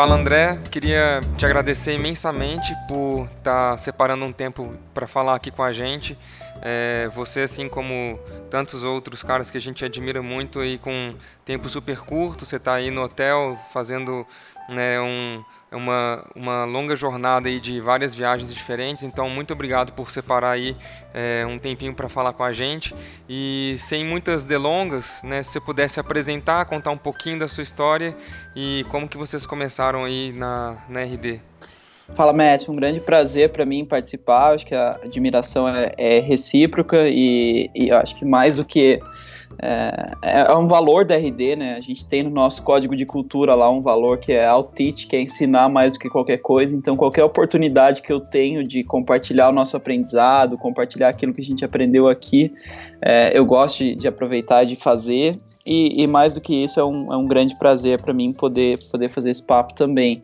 Fala André, queria te agradecer imensamente por estar tá separando um tempo para falar aqui com a gente. É, você, assim como tantos outros caras que a gente admira muito e com tempo super curto, você está aí no hotel fazendo né, um, uma, uma longa jornada aí de várias viagens diferentes. Então, muito obrigado por separar aí é, um tempinho para falar com a gente. E sem muitas delongas, né, se você pudesse apresentar, contar um pouquinho da sua história e como que vocês começaram aí na, na RD. Fala, Matt, um grande prazer para mim participar. Acho que a admiração é, é recíproca e, e acho que mais do que é, é, um valor da RD, né? A gente tem no nosso código de cultura lá um valor que é outteach, que é ensinar mais do que qualquer coisa. Então, qualquer oportunidade que eu tenho de compartilhar o nosso aprendizado, compartilhar aquilo que a gente aprendeu aqui, é, eu gosto de, de, aproveitar de fazer. E, e, mais do que isso, é um, é um grande prazer para mim poder, poder fazer esse papo também.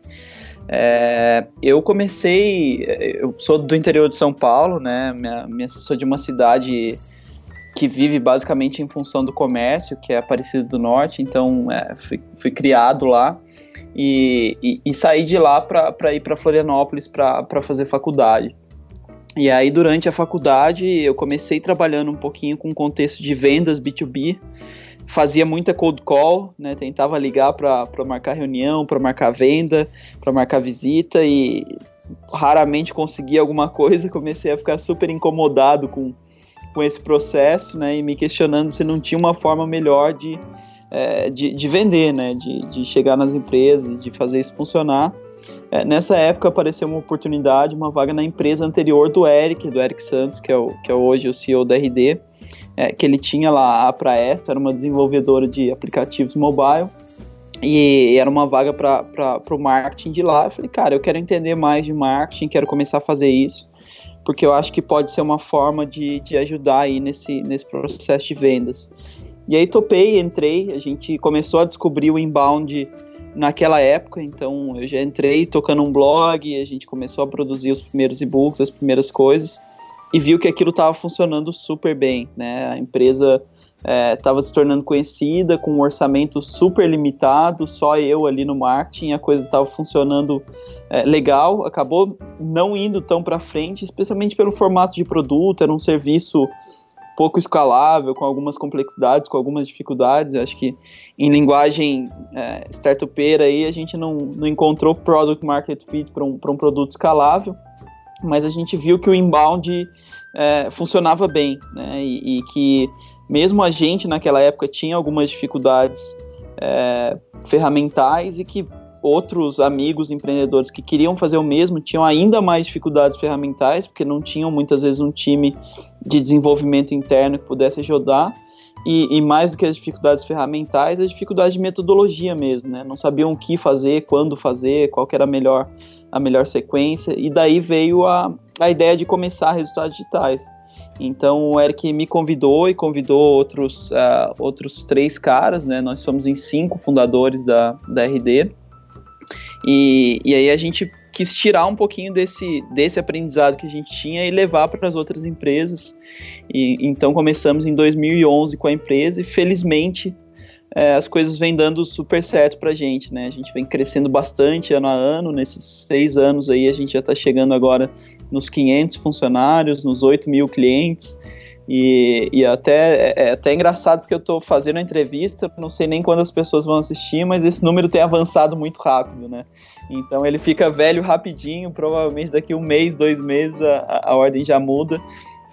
É, eu comecei, eu sou do interior de São Paulo, né? Minha, minha, sou de uma cidade que vive basicamente em função do comércio, que é Aparecida do Norte, então é, fui, fui, criado lá e, e, e saí de lá para ir para Florianópolis para fazer faculdade. E aí, durante a faculdade, eu comecei trabalhando um pouquinho com contexto de vendas B2B, fazia muita cold call, né? Tentava ligar para marcar reunião, para marcar venda, para marcar visita e raramente conseguia alguma coisa. Comecei a ficar super incomodado com, com esse processo, né? E me questionando se não tinha uma forma melhor de, é, de, de, vender, né? De, de chegar nas empresas, de fazer isso funcionar. É, nessa época apareceu uma oportunidade, uma vaga na empresa anterior do Eric, do Eric Santos, que é, o, que é hoje o CEO da RD é, que ele tinha lá a Praesto, era uma desenvolvedora de aplicativos mobile, e era uma vaga para o marketing de lá. Eu falei, cara, eu quero entender mais de marketing, quero começar a fazer isso, porque eu acho que pode ser uma forma de, de ajudar aí nesse, nesse processo de vendas. E aí topei, entrei, a gente começou a descobrir o inbound naquela época, então eu já entrei tocando um blog, a gente começou a produzir os primeiros e-books, as primeiras coisas, e viu que aquilo estava funcionando super bem, né? A empresa estava é, se tornando conhecida, com um orçamento super limitado, só eu ali no marketing, a coisa estava funcionando é, legal, acabou não indo tão para frente, especialmente pelo formato de produto, era um serviço pouco escalável, com algumas complexidades, com algumas dificuldades. Eu acho que em linguagem é, startupeira aí a gente não, não encontrou product market fit para um, um produto escalável mas a gente viu que o inbound é, funcionava bem, né? E, e, que mesmo a gente naquela época tinha algumas dificuldades é, ferramentais e que outros amigos empreendedores que queriam fazer o mesmo tinham ainda mais dificuldades ferramentais, porque não tinham muitas vezes um time de desenvolvimento interno que pudesse ajudar. E, e, mais do que as dificuldades ferramentais, as dificuldades de metodologia mesmo, né? Não sabiam o que fazer, quando fazer, qual era a melhor, a melhor sequência, e daí veio a, a ideia de começar resultados digitais. Então o Eric me convidou e convidou outros, uh, outros três caras, né? Nós somos em cinco fundadores da, da RD. E, e aí a gente quis tirar um pouquinho desse, desse aprendizado que a gente tinha e levar para as outras empresas. E então começamos em 2011 com a empresa e felizmente é, as coisas vêm dando super certo para a gente, né? A gente vem crescendo bastante ano a ano. Nesses seis anos aí a gente já está chegando agora nos 500 funcionários, nos 8 mil clientes. E, e até é, é até engraçado porque eu estou fazendo a entrevista, não sei nem quando as pessoas vão assistir, mas esse número tem avançado muito rápido, né? Então ele fica velho rapidinho, provavelmente daqui um mês, dois meses a, a ordem já muda,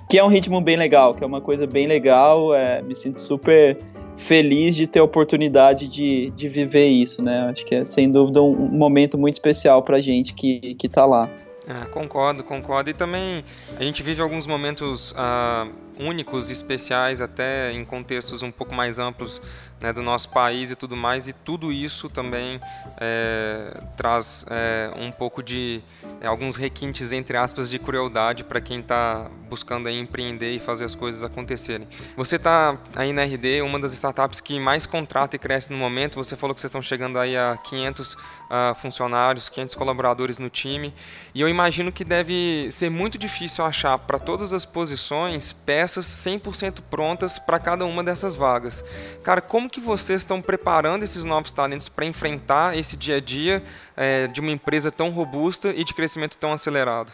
que é um ritmo bem legal, que é uma coisa bem legal. É, me sinto super feliz de ter a oportunidade de, de viver isso, né? Acho que é sem dúvida um, um momento muito especial para gente que, que tá lá. É, concordo, concordo. E também a gente vive alguns momentos uh, únicos, especiais, até em contextos um pouco mais amplos né, do nosso país e tudo mais, e tudo isso também é, traz é, um pouco de é, alguns requintes, entre aspas, de crueldade para quem está buscando aí, empreender e fazer as coisas acontecerem. Você está aí na RD, uma das startups que mais contrata e cresce no momento, você falou que vocês estão chegando aí a 500 uh, ah, funcionários, 500 colaboradores no time, e eu imagino que deve ser muito difícil achar para todas as posições peças peças 100% prontas para cada uma dessas vagas. Cara, como que vocês estão preparando esses novos talentos para enfrentar esse dia a dia é, de uma empresa tão robusta e de crescimento tão acelerado?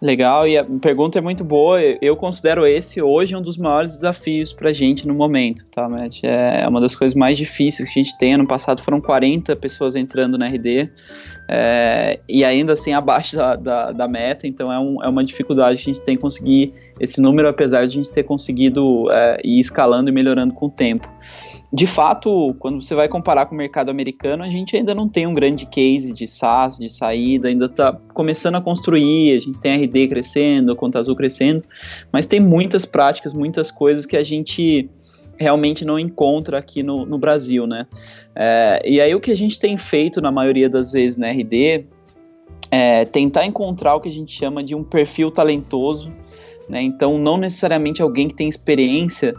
Legal, e a pergunta é muito boa. Eu considero esse hoje um dos maiores desafios para a gente no momento, tá, Matt? É uma das coisas mais difíceis que a gente tem. Ano passado foram 40 pessoas entrando na RD, é, e ainda assim abaixo da, da, da meta, então é, um, é, uma dificuldade que a gente tem conseguir esse número, apesar de a gente ter conseguido é, ir escalando e melhorando com o tempo de fato, quando você vai comparar com o mercado americano, a gente ainda não tem um grande case de SaaS, de saída, ainda está começando a construir, a gente tem RD crescendo, Conta Azul crescendo, mas tem muitas práticas, muitas coisas que a gente realmente não encontra aqui no, no Brasil, né? É, e aí o que a gente tem feito na maioria das vezes na RD é tentar encontrar o que a gente chama de um perfil talentoso, né? Então não necessariamente alguém que tem experiência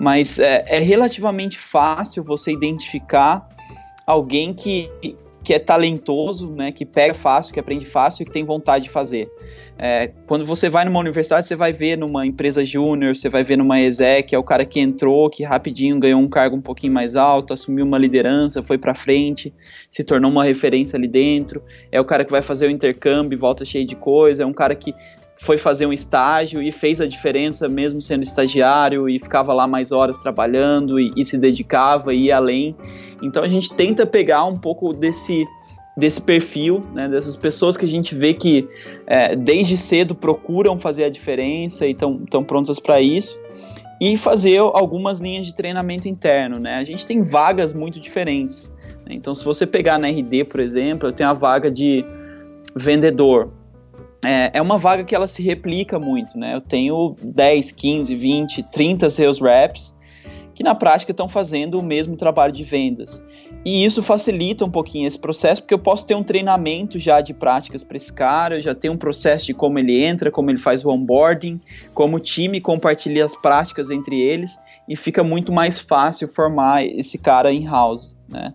mas é, é relativamente fácil você identificar alguém que, que é talentoso, né, que pega fácil, que aprende fácil e que tem vontade de fazer. É, quando você vai numa universidade, você vai ver numa empresa júnior, você vai ver numa exec, é o cara que entrou, que rapidinho ganhou um cargo um pouquinho mais alto, assumiu uma liderança, foi para frente, se tornou uma referência ali dentro. É o cara que vai fazer o intercâmbio, volta cheio de coisa, é um cara que foi fazer um estágio e fez a diferença mesmo sendo estagiário e ficava lá mais horas trabalhando e, e se dedicava e ia além. Então a gente tenta pegar um pouco desse desse perfil, né, dessas pessoas que a gente vê que é, desde cedo procuram fazer a diferença e estão prontas para isso e fazer algumas linhas de treinamento interno, né? A gente tem vagas muito diferentes. Né? Então, se você pegar na RD, por exemplo, eu tenho a vaga de vendedor é, é uma vaga que ela se replica muito, né? Eu tenho 10, 15, 20, 30 sales reps que na prática estão fazendo o mesmo trabalho de vendas. E isso facilita um pouquinho esse processo, porque eu posso ter um treinamento já de práticas para esse cara, eu já tenho um processo de como ele entra, como ele faz o onboarding, como o time compartilha as práticas entre eles, e fica muito mais fácil formar esse cara in-house, né?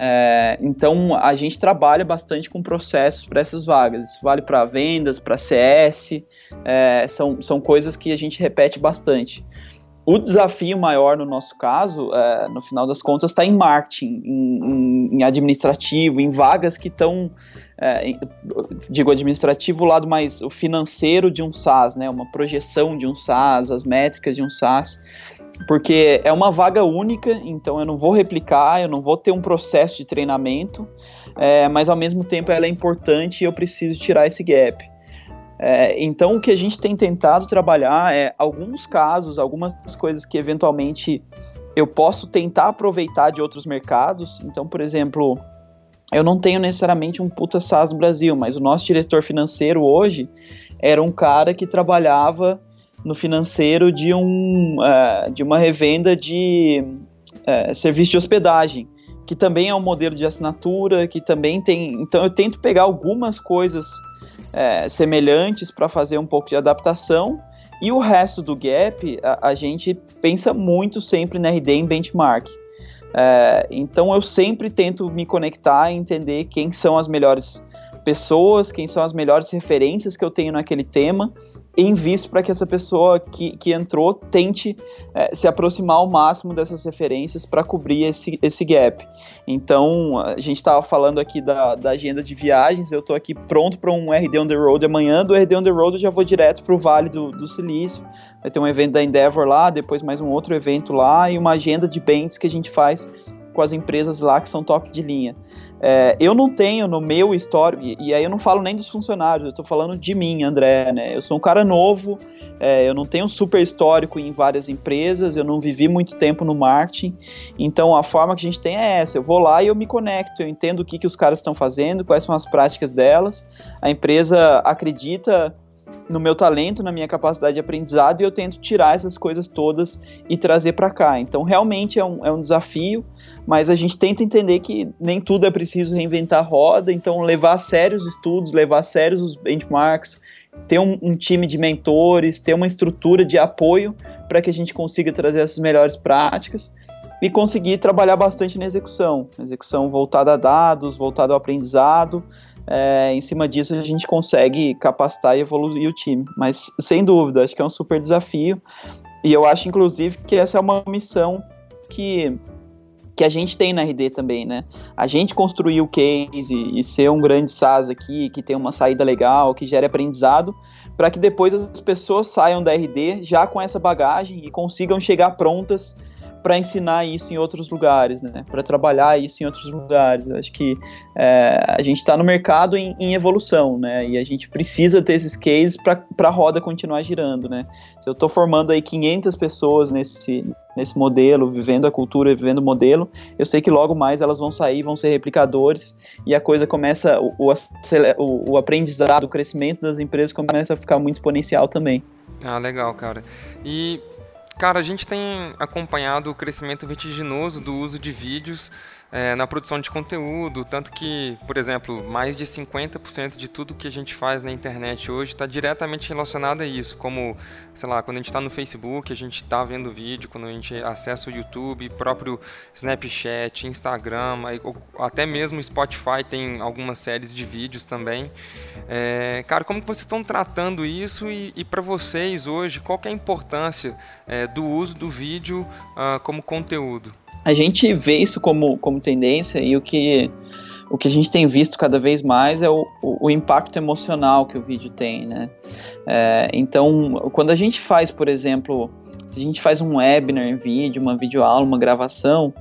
É, então a gente trabalha bastante com processos para essas vagas. Isso vale para vendas, para CS, é, são, são coisas que a gente repete bastante. O desafio maior no nosso caso, é, no final das contas, está em marketing, em, em, em, administrativo, em vagas que estão, é, digo administrativo, o lado mais o financeiro de um SaaS, né, uma projeção de um SaaS, as métricas de um SaaS porque é uma vaga única, então eu não vou replicar, eu não vou ter um processo de treinamento, é, mas ao mesmo tempo ela é importante e eu preciso tirar esse gap. É, então o que a gente tem tentado trabalhar é alguns casos, algumas coisas que eventualmente eu posso tentar aproveitar de outros mercados. Então, por exemplo, eu não tenho necessariamente um puta SaaS no Brasil, mas o nosso diretor financeiro hoje era um cara que trabalhava no financeiro de, um, uh, de uma revenda de uh, serviço de hospedagem, que também é um modelo de assinatura, que também tem. Então eu tento pegar algumas coisas uh, semelhantes para fazer um pouco de adaptação. E o resto do gap, a, a gente pensa muito sempre na RD em benchmark. então eu sempre tento me conectar e entender quem são as melhores pessoas, quem são as melhores referências que eu tenho naquele tema, invisto para que essa pessoa que, que entrou tente é, se aproximar ao máximo dessas referências para cobrir esse, esse gap. Então, a gente estava falando aqui da, da agenda de viagens, eu estou aqui pronto para um RD on the road amanhã, do RD on the road eu já vou direto para o Vale do, do Silício, vai ter um evento da Endeavor lá, depois mais um outro evento lá, e uma agenda de bens que a gente faz com as empresas lá que são top de linha. É, eu não tenho no meu histórico, e, aí eu não falo nem dos funcionários, eu estou falando de mim, André, né? Eu sou um cara novo, é, eu não tenho super histórico em várias empresas, eu não vivi muito tempo no marketing, então a forma que a gente tem é essa, eu vou lá e eu me conecto, eu entendo o que, que os caras estão fazendo, quais são as práticas delas, a empresa acredita no meu talento, na minha capacidade de aprendizado e eu tento tirar essas coisas todas e trazer para cá. Então, realmente é um, é um desafio, mas a gente tenta entender que nem tudo é preciso reinventar a roda, então levar a sério os estudos, levar a sério os benchmarks, ter um, um time de mentores, ter uma estrutura de apoio para que a gente consiga trazer essas melhores práticas e conseguir trabalhar bastante na execução, execução voltada a dados, voltada ao aprendizado, é, em cima disso a gente consegue capacitar e evoluir o time. Mas sem dúvida, acho que é um super desafio. E eu acho, inclusive, que essa é uma missão que que a gente tem na RD também, né? A gente construir o case e ser um grande SaaS aqui, que tem uma saída legal, que gere aprendizado, para que depois as pessoas saiam da RD já com essa bagagem e consigam chegar prontas para ensinar isso em outros lugares, né? Para trabalhar isso em outros lugares. Eu acho que é, a gente está no mercado em, em, evolução, né? E a gente precisa ter esses cases para a roda continuar girando, né? Se eu estou formando aí 500 pessoas nesse nesse modelo, vivendo a cultura, vivendo o modelo, eu sei que logo mais elas vão sair, vão ser replicadores e a coisa começa, o, o, o aprendizado, o crescimento das empresas começa a ficar muito exponencial também. Ah, legal, cara. E Cara, a gente tem acompanhado o crescimento vertiginoso do uso de vídeos é, na produção de conteúdo, tanto que, por exemplo, mais de 50% de tudo que a gente faz na internet hoje está diretamente relacionado a isso, como, sei lá, quando a gente está no Facebook, a gente está vendo vídeo, quando a gente acessa o YouTube, próprio Snapchat, Instagram, até mesmo Spotify tem algumas séries de vídeos também. É, cara, como que vocês estão tratando isso e, e para vocês hoje, qual é a importância é, do uso do vídeo uh, como conteúdo? a gente vê isso como, como tendência e o que, o que a gente tem visto cada vez mais é o, o, o impacto emocional que o vídeo tem, né? É, então, quando a gente faz, por exemplo, se a gente faz um webinar em vídeo, uma videoaula, uma gravação,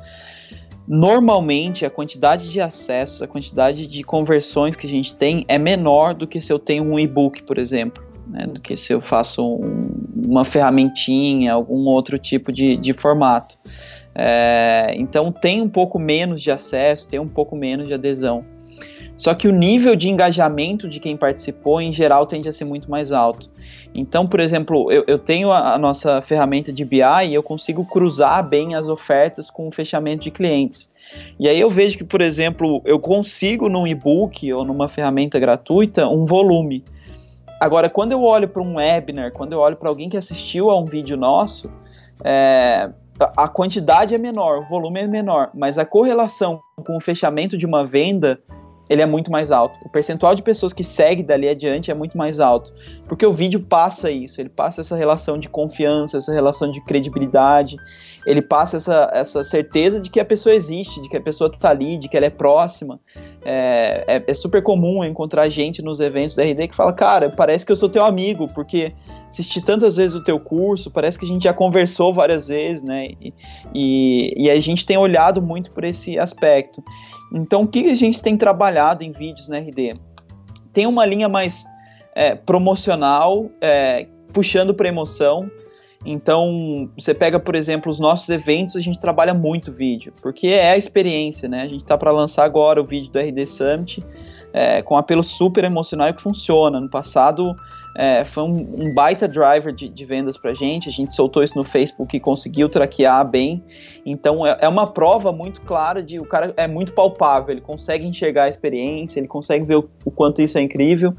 normalmente a quantidade de acessos, a quantidade de conversões que a gente tem é menor do que se eu tenho um e-book, por exemplo. Né, do que se eu faço um, uma ferramentinha, algum outro tipo de, de formato. É, então tem um pouco menos de acesso, tem um pouco menos de adesão. Só que o nível de engajamento de quem participou, em geral, tende a ser muito mais alto. Então, por exemplo, eu, eu tenho a, a, nossa ferramenta de BI e eu consigo cruzar bem as ofertas com o fechamento de clientes. E aí eu vejo que, por exemplo, eu consigo num e-book ou numa ferramenta gratuita um volume. Agora, quando eu olho para um webinar, quando eu olho para alguém que assistiu a um vídeo nosso, é, a quantidade é menor, o volume é menor, mas a correlação com o fechamento de uma venda ele é muito mais alto. O percentual de pessoas que segue dali adiante é muito mais alto, porque o vídeo passa isso, ele passa essa relação de confiança, essa relação de credibilidade, ele passa essa, essa certeza de que a pessoa existe, de que a pessoa está ali, de que ela é próxima. É, é, é, super comum encontrar gente nos eventos da RD que fala, cara, parece que eu sou teu amigo, porque assisti tantas vezes o teu curso, parece que a gente já conversou várias vezes, né? E, e, e a gente tem olhado muito por esse aspecto. Então, o que a gente tem trabalhado em vídeos na RD? Tem uma linha mais é, promocional, é, puxando para emoção. Então, você pega, por exemplo, os nossos eventos, a gente trabalha muito vídeo, porque é a experiência, né? A gente está para lançar agora o vídeo do RD Summit, é, com um apelo super emocional que funciona. No passado, é, foi um, um, baita driver de, de vendas para gente. A gente soltou isso no Facebook e conseguiu traquear bem. Então é, é, uma prova muito clara de o cara é muito palpável. Ele consegue enxergar a experiência, ele consegue ver o, o quanto isso é incrível.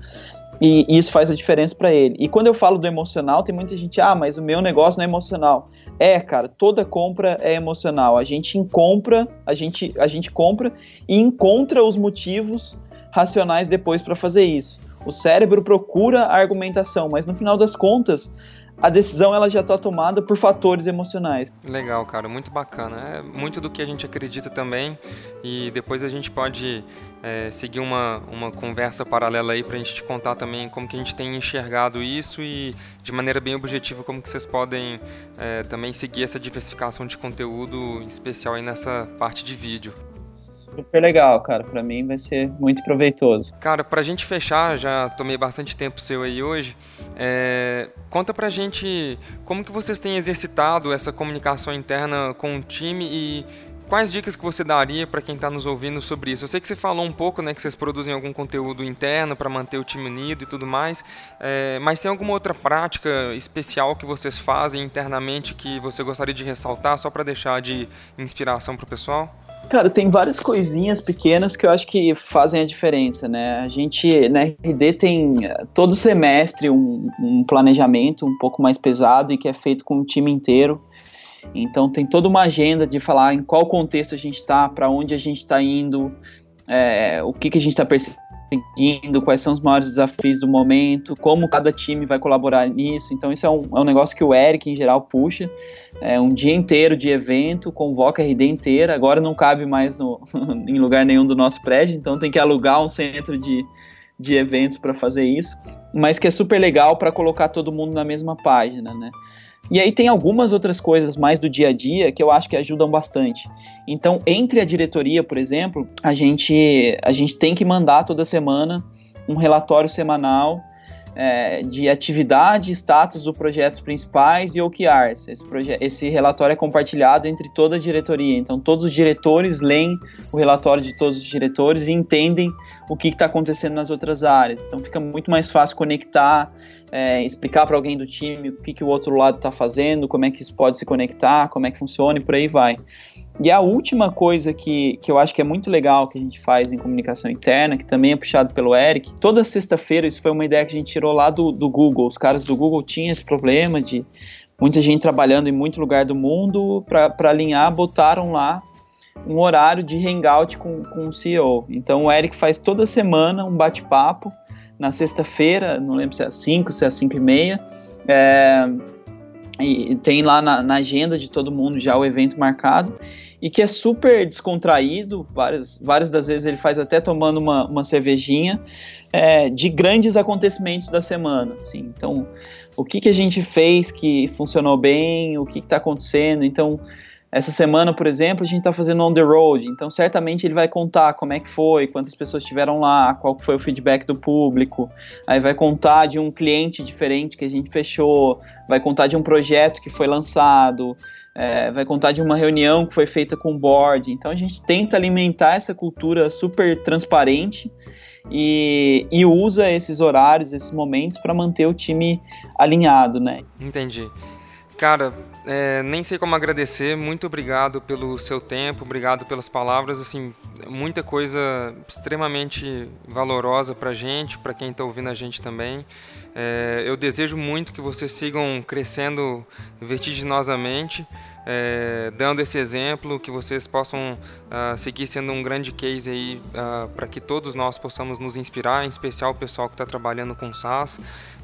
E, e isso faz a diferença para ele. E quando eu falo do emocional, tem muita gente, ah, mas o meu negócio não é emocional. É, cara, toda compra é emocional. A gente compra, a gente, a gente compra e encontra os motivos racionais depois para fazer isso. O cérebro procura a argumentação, mas no final das contas, a decisão ela já está tomada por fatores emocionais. Legal, cara, muito bacana. É muito do que a gente acredita também e depois a gente pode é, seguir uma, uma conversa paralela aí para a gente te contar também como que a gente tem enxergado isso e de maneira bem objetiva como que vocês podem é, também seguir essa diversificação de conteúdo, em especial aí nessa parte de vídeo super legal, cara. Para mim vai ser muito proveitoso. Cara, pra gente fechar, já tomei bastante tempo seu aí hoje. É, conta pra gente como que vocês têm exercitado essa comunicação interna com o time e quais dicas que você daria para quem está nos ouvindo sobre isso? Eu sei que você falou um pouco, né, que vocês produzem algum conteúdo interno para manter o time unido e tudo mais, é, mas tem alguma outra prática especial que vocês fazem internamente que você gostaria de ressaltar, só para deixar de inspiração para o pessoal? Cara, tem várias coisinhas pequenas que eu acho que fazem a diferença, né? A gente, na RD, tem todo semestre um, um planejamento um pouco mais pesado e que é feito com o time inteiro. Então tem toda uma agenda de falar em qual contexto a gente está, para onde a gente está indo, é, o que, que a gente está percebendo seguindo, quais são os maiores desafios do momento, como cada time vai colaborar nisso. Então, isso é um, é um negócio que o Eric, em geral, puxa. É um dia inteiro de evento, convoca a RD inteira. Agora não cabe mais no, em lugar nenhum do nosso prédio, então tem que alugar um centro de, de eventos para fazer isso. Mas que é super legal para colocar todo mundo na mesma página, né? E aí tem algumas outras coisas mais do dia a dia que eu acho que ajudam bastante. Então, entre a diretoria, por exemplo, a gente, a gente tem que mandar toda semana um relatório semanal é, de atividade, status dos projetos principais e OKRs. Esse, esse relatório é compartilhado entre toda a diretoria, então todos os diretores leem o relatório de todos os diretores e entendem o que está acontecendo nas outras áreas. Então fica muito mais fácil conectar, é, explicar para alguém do time o que, que o outro lado está fazendo, como é que isso pode se conectar, como é que funciona e por aí vai. E a última coisa que, que eu acho que é muito legal que a gente faz em comunicação interna, que também é puxado pelo Eric, toda sexta-feira, isso foi uma ideia que a gente tirou lá do, do Google. Os caras do Google tinham esse problema de muita gente trabalhando em muito lugar do mundo, para alinhar, botaram lá um horário de hangout com, com o CEO. Então o Eric faz toda semana um bate-papo na sexta-feira, não lembro se é às 5, se é às 5 e meia. É, e tem lá na, na, agenda de todo mundo já o evento marcado e que é super descontraído, várias, várias das vezes ele faz até tomando uma, uma cervejinha, é, de grandes acontecimentos da semana. Assim. Então, o que, que a gente fez que funcionou bem, o que está acontecendo. Então, essa semana, por exemplo, a gente está fazendo on the road, então certamente ele vai contar como é que foi, quantas pessoas estiveram lá, qual foi o feedback do público, aí vai contar de um cliente diferente que a gente fechou, vai contar de um projeto que foi lançado, é, vai contar de uma reunião que foi feita com o board. Então a gente tenta alimentar essa cultura super transparente e, e usa esses horários, esses momentos para manter o time alinhado, né? Entendi. Cara, é, nem sei como agradecer. Muito obrigado pelo seu tempo, obrigado pelas palavras. Assim, muita coisa extremamente valorosa para gente, para quem está ouvindo a gente também. É, eu desejo muito que vocês sigam crescendo vertiginosamente é, dando esse exemplo, que vocês possam uh, seguir sendo um grande case aí uh, para que todos nós possamos nos inspirar, em especial o pessoal que está trabalhando com SaaS.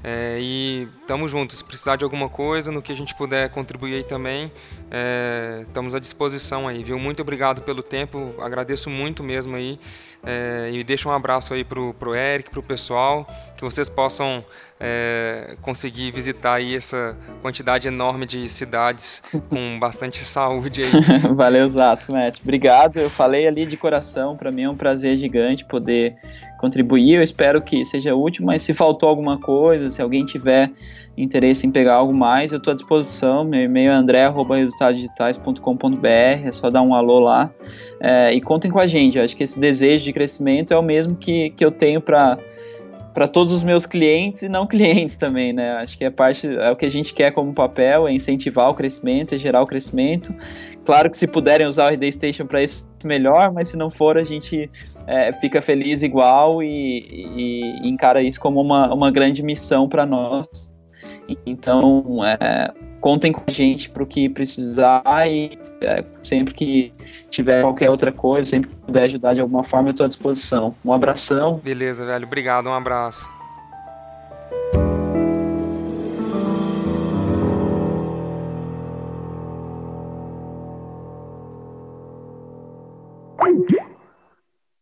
É, e estamos juntos. Se precisar de alguma coisa, no que a gente puder contribuir também, é, estamos à disposição aí, viu? Muito obrigado pelo tempo, agradeço muito mesmo aí. É, e deixa um abraço aí pro, pro Eric, pro pessoal, que vocês possam é, conseguir visitar aí essa quantidade enorme de cidades com bastante saúde aí. Valeu, Zasco, Matt. Obrigado. Eu falei ali de coração, para mim é um prazer gigante poder contribuir. Eu espero que seja útil, mas se faltou alguma coisa, se alguém tiver interesse em pegar algo mais, eu estou à disposição. Meu e-mail é andré.resultadosdigitais.com.br, é só dar um alô lá. É, e contem com a gente, eu acho que esse desejo de crescimento é o mesmo que, que eu tenho para para todos os meus clientes e não clientes também, né? Acho que é parte, é o que a gente quer como papel, é incentivar o crescimento, é gerar o crescimento. Claro que se puderem usar o RD Station para isso, melhor, mas se não for, a gente é, fica feliz igual e, e, e, encara isso como uma, uma grande missão para nós. Então, é, contem com a gente para o que precisar e é, sempre que tiver qualquer outra coisa, sempre que puder ajudar de alguma forma, eu estou à disposição. Um abração. Beleza, velho. Obrigado. Um abraço.